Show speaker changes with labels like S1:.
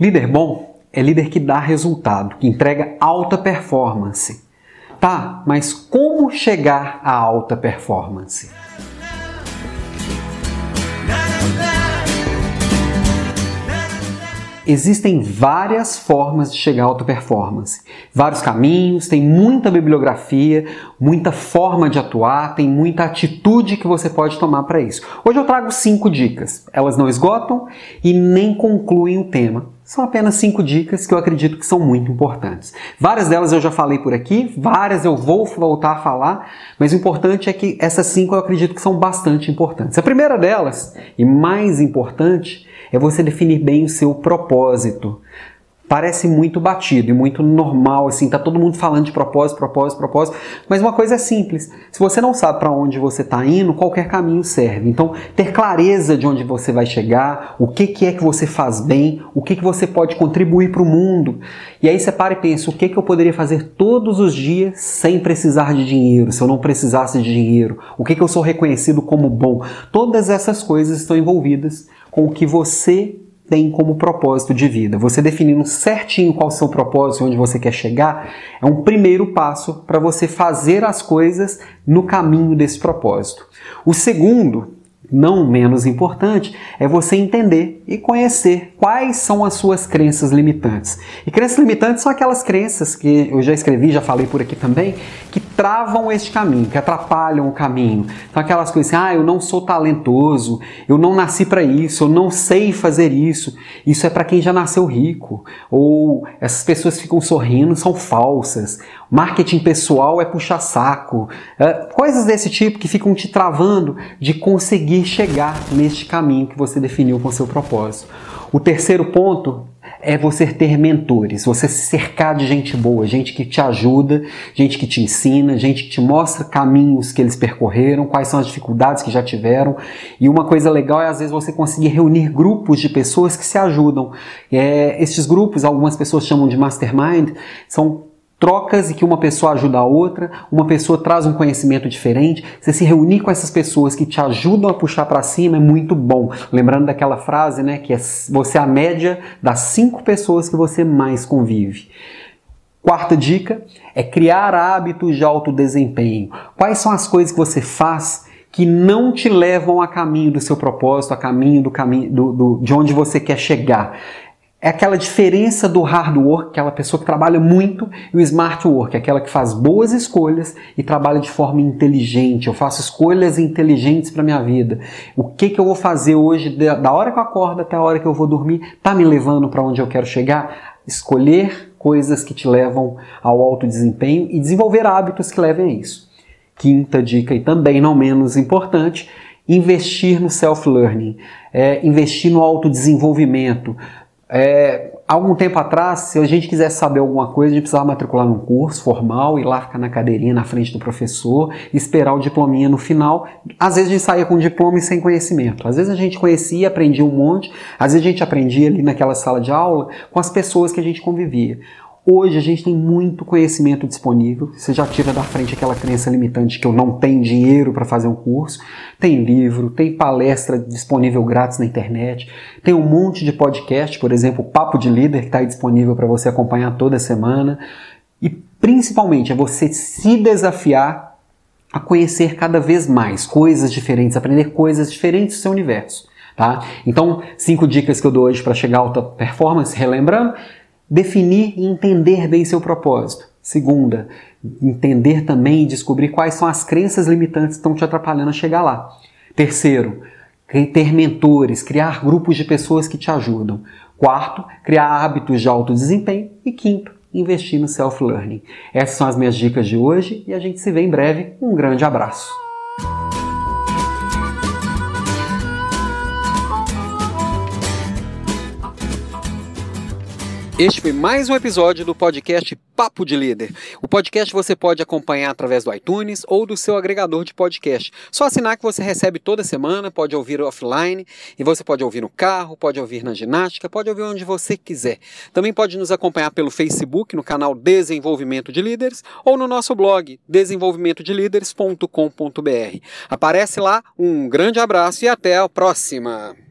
S1: Líder bom é líder que dá resultado, que entrega alta performance. Tá, mas como chegar à alta performance? Existem várias formas de chegar à alta performance, vários caminhos, tem muita bibliografia, muita forma de atuar, tem muita atitude que você pode tomar para isso. Hoje eu trago cinco dicas. Elas não esgotam e nem concluem o tema. São apenas cinco dicas que eu acredito que são muito importantes. Várias delas eu já falei por aqui, várias eu vou voltar a falar, mas o importante é que essas cinco eu acredito que são bastante importantes. A primeira delas, e mais importante, é você definir bem o seu propósito parece muito batido e muito normal, assim, tá todo mundo falando de propósito, propósito, propósito, mas uma coisa é simples. Se você não sabe para onde você está indo, qualquer caminho serve. Então, ter clareza de onde você vai chegar, o que, que é que você faz bem, o que, que você pode contribuir para o mundo. E aí você para e pensa, o que, que eu poderia fazer todos os dias sem precisar de dinheiro, se eu não precisasse de dinheiro? O que, que eu sou reconhecido como bom? Todas essas coisas estão envolvidas com o que você tem como propósito de vida. Você definindo certinho qual é o seu propósito, onde você quer chegar, é um primeiro passo para você fazer as coisas no caminho desse propósito. O segundo não menos importante, é você entender e conhecer quais são as suas crenças limitantes. E crenças limitantes são aquelas crenças que eu já escrevi, já falei por aqui também, que travam este caminho, que atrapalham o caminho. Então aquelas coisas assim, ah, eu não sou talentoso, eu não nasci para isso, eu não sei fazer isso. Isso é para quem já nasceu rico. Ou essas pessoas ficam sorrindo são falsas. Marketing pessoal é puxar saco. É, coisas desse tipo que ficam te travando de conseguir chegar neste caminho que você definiu com seu propósito. O terceiro ponto é você ter mentores, você se cercar de gente boa, gente que te ajuda, gente que te ensina, gente que te mostra caminhos que eles percorreram, quais são as dificuldades que já tiveram. E uma coisa legal é às vezes você conseguir reunir grupos de pessoas que se ajudam. É, estes grupos, algumas pessoas chamam de mastermind, são trocas e que uma pessoa ajuda a outra, uma pessoa traz um conhecimento diferente. Você se reunir com essas pessoas que te ajudam a puxar para cima é muito bom. Lembrando daquela frase, né, que é você é a média das cinco pessoas que você mais convive. Quarta dica é criar hábitos de alto desempenho. Quais são as coisas que você faz que não te levam a caminho do seu propósito, a caminho do caminho do, do, de onde você quer chegar? É aquela diferença do hard work, aquela pessoa que trabalha muito, e o smart work, aquela que faz boas escolhas e trabalha de forma inteligente. Eu faço escolhas inteligentes para minha vida. O que, que eu vou fazer hoje, da hora que eu acordo até a hora que eu vou dormir, tá me levando para onde eu quero chegar? Escolher coisas que te levam ao alto desempenho e desenvolver hábitos que levem a isso. Quinta dica, e também não menos importante, investir no self-learning, é, investir no autodesenvolvimento. É, algum tempo atrás, se a gente quisesse saber alguma coisa, a gente precisava matricular num curso formal, ir lá ficar na cadeirinha na frente do professor, esperar o diplominha no final. Às vezes a gente saía com diploma e sem conhecimento. Às vezes a gente conhecia, aprendia um monte, às vezes a gente aprendia ali naquela sala de aula com as pessoas que a gente convivia. Hoje a gente tem muito conhecimento disponível. Você já tira da frente aquela crença limitante que eu não tenho dinheiro para fazer um curso. Tem livro, tem palestra disponível grátis na internet, tem um monte de podcast, por exemplo, Papo de Líder que está disponível para você acompanhar toda semana. E principalmente é você se desafiar a conhecer cada vez mais coisas diferentes, aprender coisas diferentes do seu universo. Tá? Então, cinco dicas que eu dou hoje para chegar a alta performance, relembrando, Definir e entender bem seu propósito. Segunda, entender também e descobrir quais são as crenças limitantes que estão te atrapalhando a chegar lá. Terceiro, ter mentores, criar grupos de pessoas que te ajudam. Quarto, criar hábitos de alto desempenho. E quinto, investir no self-learning. Essas são as minhas dicas de hoje e a gente se vê em breve. Um grande abraço. Este foi mais um episódio do podcast Papo de Líder. O podcast você pode acompanhar através do iTunes ou do seu agregador de podcast. Só assinar que você recebe toda semana, pode ouvir offline e você pode ouvir no carro, pode ouvir na ginástica, pode ouvir onde você quiser. Também pode nos acompanhar pelo Facebook, no canal Desenvolvimento de Líderes ou no nosso blog desenvolvimentodelíderes.com.br. Aparece lá, um grande abraço e até a próxima!